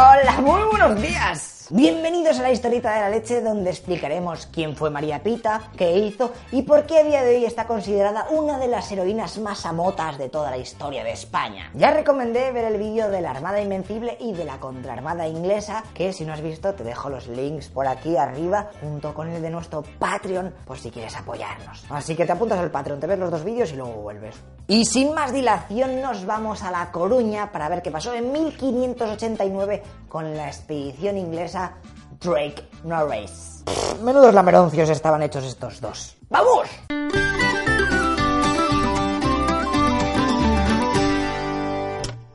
Hola, muy buenos días. Bienvenidos a la historieta de la leche donde explicaremos quién fue María Pita, qué hizo y por qué a día de hoy está considerada una de las heroínas más amotas de toda la historia de España. Ya recomendé ver el vídeo de la Armada Invencible y de la Contraarmada Inglesa, que si no has visto te dejo los links por aquí arriba junto con el de nuestro Patreon por si quieres apoyarnos. Así que te apuntas al Patreon, te ves los dos vídeos y luego vuelves. Y sin más dilación nos vamos a La Coruña para ver qué pasó en 1589 con la expedición inglesa Drake Norris. Menudos lameroncios estaban hechos estos dos. ¡Vamos!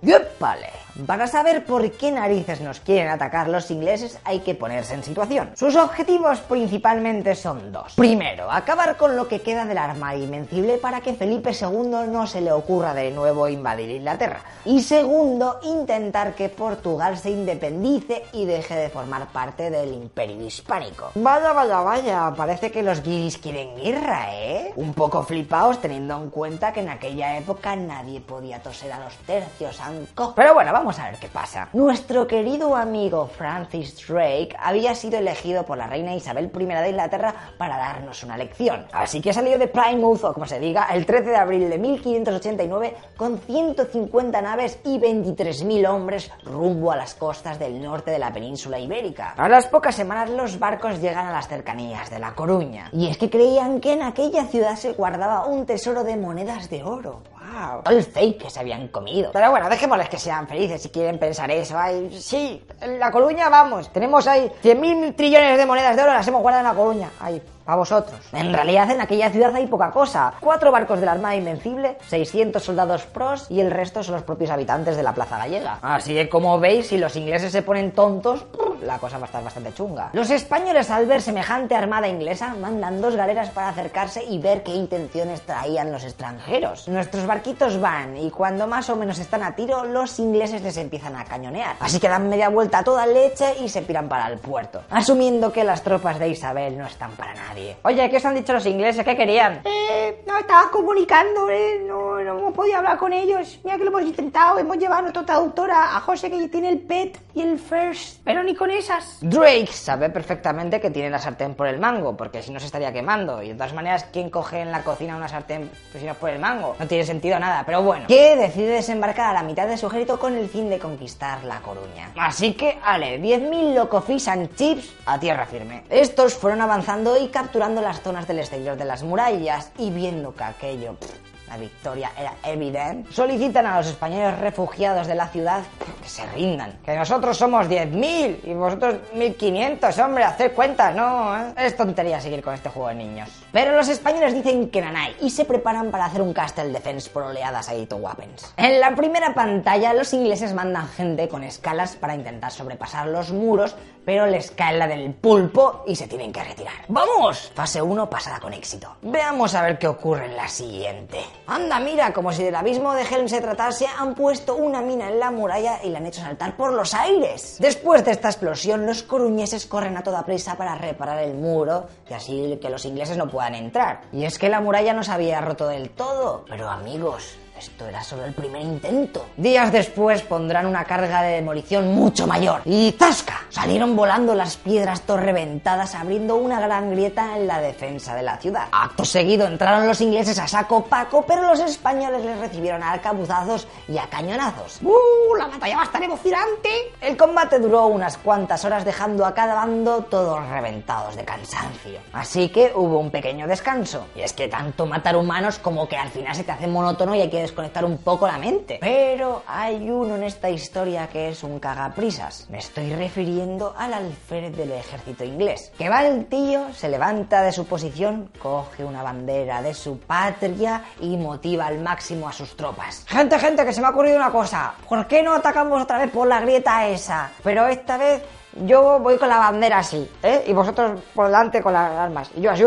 ¡Yepale! Para saber por qué narices nos quieren atacar los ingleses hay que ponerse en situación. Sus objetivos principalmente son dos. Primero, acabar con lo que queda del Armada Invencible para que Felipe II no se le ocurra de nuevo invadir Inglaterra. Y segundo, intentar que Portugal se independice y deje de formar parte del Imperio Hispánico. Vaya, vaya, vaya, parece que los guiris quieren guerra, ¿eh? Un poco flipaos teniendo en cuenta que en aquella época nadie podía toser a los tercios, anco. Pero bueno, vamos Vamos a ver qué pasa. Nuestro querido amigo Francis Drake había sido elegido por la reina Isabel I de Inglaterra para darnos una lección. Así que salió de Plymouth, o como se diga, el 13 de abril de 1589 con 150 naves y 23.000 hombres rumbo a las costas del norte de la península ibérica. A las pocas semanas los barcos llegan a las cercanías de La Coruña. Y es que creían que en aquella ciudad se guardaba un tesoro de monedas de oro. ¡Wow! El fake que se habían comido. Pero bueno, dejémosles que sean felices si quieren pensar eso. Sí, en La Coruña vamos, tenemos ahí 100.000 trillones de monedas de oro, las hemos guardado en La Coruña. Ay, a vosotros. En realidad en aquella ciudad hay poca cosa. Cuatro barcos de la Armada Invencible, 600 soldados pros y el resto son los propios habitantes de la Plaza Gallega. Así que como veis, si los ingleses se ponen tontos, la cosa va a estar bastante chunga. Los españoles al ver semejante armada inglesa mandan dos galeras para acercarse y ver qué intenciones traían los extranjeros. Nuestros barquitos van y cuando más o menos están a tiro, los ingleses les empiezan a cañonear. Así que dan media vuelta a toda leche y se piran para el puerto, asumiendo que las tropas de Isabel no están para nada. Oye, ¿qué os han dicho los ingleses? ¿Qué querían? Eh, no, estaba comunicando, eh, no, no hemos podido hablar con ellos. Mira que lo hemos intentado, hemos llevado a nuestra traductora, a José, que tiene el PET y el FIRST, pero ni con esas. Drake sabe perfectamente que tiene la sartén por el mango, porque si no se estaría quemando. Y de todas maneras, ¿quién coge en la cocina una sartén pues, si no es por el mango? No tiene sentido nada, pero bueno. Que decide desembarcar a la mitad de su ejército con el fin de conquistar La Coruña. Así que, ale, 10.000 locofis and chips a tierra firme. Estos fueron avanzando y capturando las zonas del exterior de las murallas y viendo que aquello la victoria era evidente, solicitan a los españoles refugiados de la ciudad que se rindan. Que nosotros somos 10.000 y vosotros 1.500, hombre, hacer cuentas, ¿no? ¿Eh? Es tontería seguir con este juego de niños. Pero los españoles dicen que nanay y se preparan para hacer un castle defense por oleadas a to weapons. En la primera pantalla, los ingleses mandan gente con escalas para intentar sobrepasar los muros, pero les cae la del pulpo y se tienen que retirar. ¡Vamos! Fase 1 pasada con éxito. Veamos a ver qué ocurre en la siguiente. Anda, mira, como si del abismo de Helm se tratase, han puesto una mina en la muralla y la han hecho saltar por los aires. Después de esta explosión, los coruñeses corren a toda prisa para reparar el muro y así que los ingleses no puedan entrar. Y es que la muralla no se había roto del todo. Pero amigos, esto era solo el primer intento. Días después pondrán una carga de demolición mucho mayor. Y ¡zasca! Salieron volando las piedras torreventadas abriendo una gran grieta en la defensa de la ciudad. Acto seguido entraron los ingleses a saco paco, pero los españoles les recibieron a arcabuzazos y a cañonazos. ¡Uh! La batalla va a estar emocionante. El combate duró unas cuantas horas dejando a cada bando todos reventados de cansancio. Así que hubo un pequeño descanso. Y es que tanto matar humanos como que al final se te hace monótono y hay que desconectar un poco la mente. Pero hay uno en esta historia que es un cagaprisas. Me estoy refiriendo al alférez del ejército inglés. Que va el tío, se levanta de su posición, coge una bandera de su patria y motiva al máximo a sus tropas. Gente, gente, que se me ha ocurrido una cosa. ¿Por qué no atacamos otra vez por la grieta esa? Pero esta vez yo voy con la bandera así, ¿eh? Y vosotros por delante con las armas. Y yo así...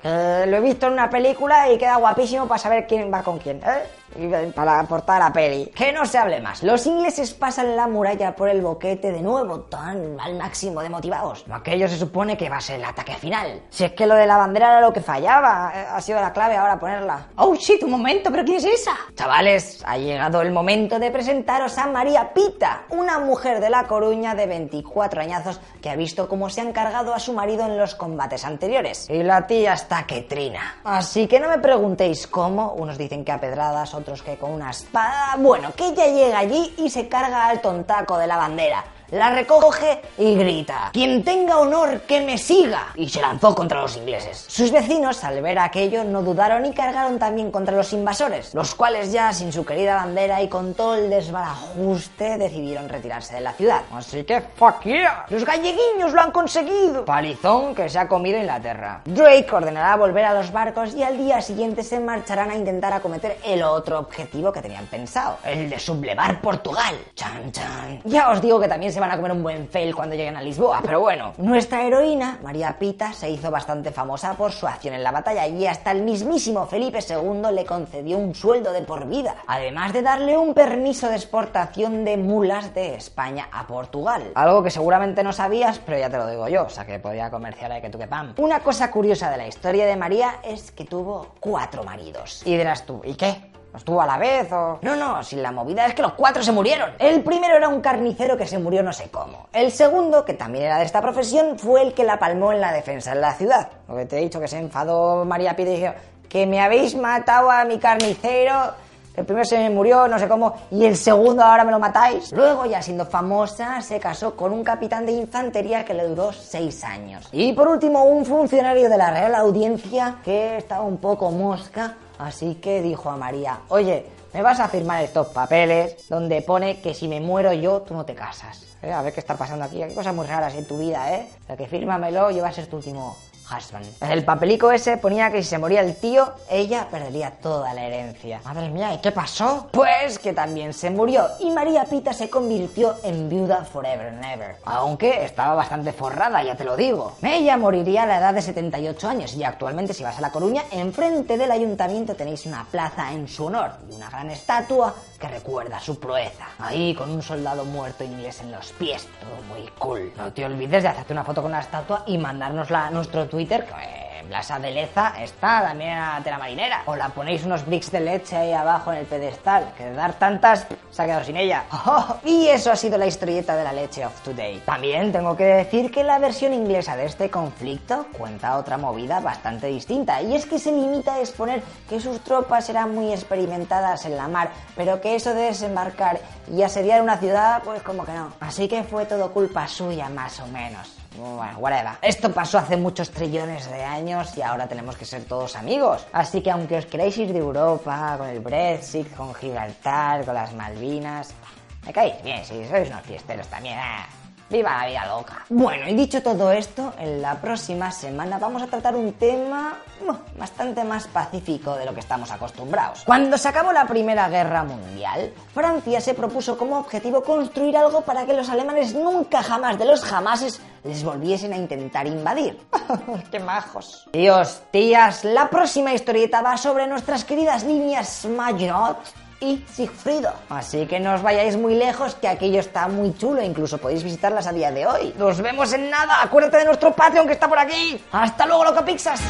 Que lo he visto en una película y queda guapísimo para saber quién va con quién, ¿eh? Y para aportar la peli. Que no se hable más. Los ingleses pasan la muralla por el boquete de nuevo, tan al máximo de motivados. Aquello se supone que va a ser el ataque final. Si es que lo de la bandera era lo que fallaba, eh, ha sido la clave ahora ponerla. Oh shit, un momento, pero ¿quién es esa? Chavales, ha llegado el momento de presentaros a María Pita, una mujer de La Coruña de 24 añazos que ha visto cómo se han cargado a su marido en los combates anteriores. Y la tía está que trina. Así que no me preguntéis cómo, unos dicen que a pedradas, otros que con una espada. Bueno, que ella llega allí y se carga al tontaco de la bandera la recoge y grita, quien tenga honor que me siga. Y se lanzó contra los ingleses. Sus vecinos, al ver aquello, no dudaron y cargaron también contra los invasores, los cuales ya sin su querida bandera y con todo el desbarajuste decidieron retirarse de la ciudad. Así que, fuck yeah, los galleguiños lo han conseguido. Palizón que se ha comido Inglaterra. Drake ordenará volver a los barcos y al día siguiente se marcharán a intentar acometer el otro objetivo que tenían pensado, el de sublevar Portugal. Chan, chan. Ya os digo que también se van a comer un buen fail cuando lleguen a Lisboa, pero bueno. Nuestra heroína, María Pita, se hizo bastante famosa por su acción en la batalla y hasta el mismísimo Felipe II le concedió un sueldo de por vida, además de darle un permiso de exportación de mulas de España a Portugal. Algo que seguramente no sabías, pero ya te lo digo yo, o sea que podía comerciar ahí que tú que pam. Una cosa curiosa de la historia de María es que tuvo cuatro maridos. Y dirás tú, ¿y qué? ¿Estuvo a la vez o...? No, no, si la movida es que los cuatro se murieron. El primero era un carnicero que se murió no sé cómo. El segundo, que también era de esta profesión, fue el que la palmó en la defensa en la ciudad. Lo que te he dicho, que se enfadó María Pide y dijo, que me habéis matado a mi carnicero... El primero se murió, no sé cómo, y el segundo ahora me lo matáis. Luego, ya siendo famosa, se casó con un capitán de infantería que le duró seis años. Y por último, un funcionario de la Real Audiencia que estaba un poco mosca Así que dijo a María, oye, me vas a firmar estos papeles donde pone que si me muero yo, tú no te casas. ¿Eh? A ver qué está pasando aquí. Hay cosas muy raras en tu vida, ¿eh? O sea, que fírmamelo y va a ser tu último en el papelico ese ponía que si se moría el tío, ella perdería toda la herencia. Madre mía, ¿y qué pasó? Pues que también se murió y María Pita se convirtió en viuda forever and ever. Aunque estaba bastante forrada, ya te lo digo. Ella moriría a la edad de 78 años y actualmente si vas a La Coruña, enfrente del ayuntamiento tenéis una plaza en su honor y una gran estatua que recuerda su proeza. Ahí con un soldado muerto inglés en los pies, todo muy cool. No te olvides de hacerte una foto con la estatua y mandárnosla a nuestro Twitter Twitter, que Blasa de Leza está también a la marinera. O la ponéis unos bricks de leche ahí abajo en el pedestal, que de dar tantas se ha quedado sin ella. y eso ha sido la historieta de la leche of today. También tengo que decir que la versión inglesa de este conflicto cuenta otra movida bastante distinta, y es que se limita a exponer que sus tropas eran muy experimentadas en la mar, pero que eso de desembarcar y asediar una ciudad, pues como que no. Así que fue todo culpa suya, más o menos. Bueno, whatever. Esto pasó hace muchos trillones de años y ahora tenemos que ser todos amigos. Así que aunque os queráis ir de Europa, con el Brexit, con Gibraltar, con las Malvinas, me caéis bien, si sois unos fiesteros también. ¿eh? ¡Viva la vida loca! Bueno, y dicho todo esto, en la próxima semana vamos a tratar un tema bastante más pacífico de lo que estamos acostumbrados. Cuando se acabó la Primera Guerra Mundial, Francia se propuso como objetivo construir algo para que los alemanes nunca jamás de los jamases les volviesen a intentar invadir. ¡Qué majos! Dios, tías, la próxima historieta va sobre nuestras queridas líneas Maginot y Sigfrido. Así que no os vayáis muy lejos, que aquello está muy chulo, incluso podéis visitarlas a día de hoy. Nos vemos en nada, acuérdate de nuestro Patreon que está por aquí. Hasta luego, loco Pixas.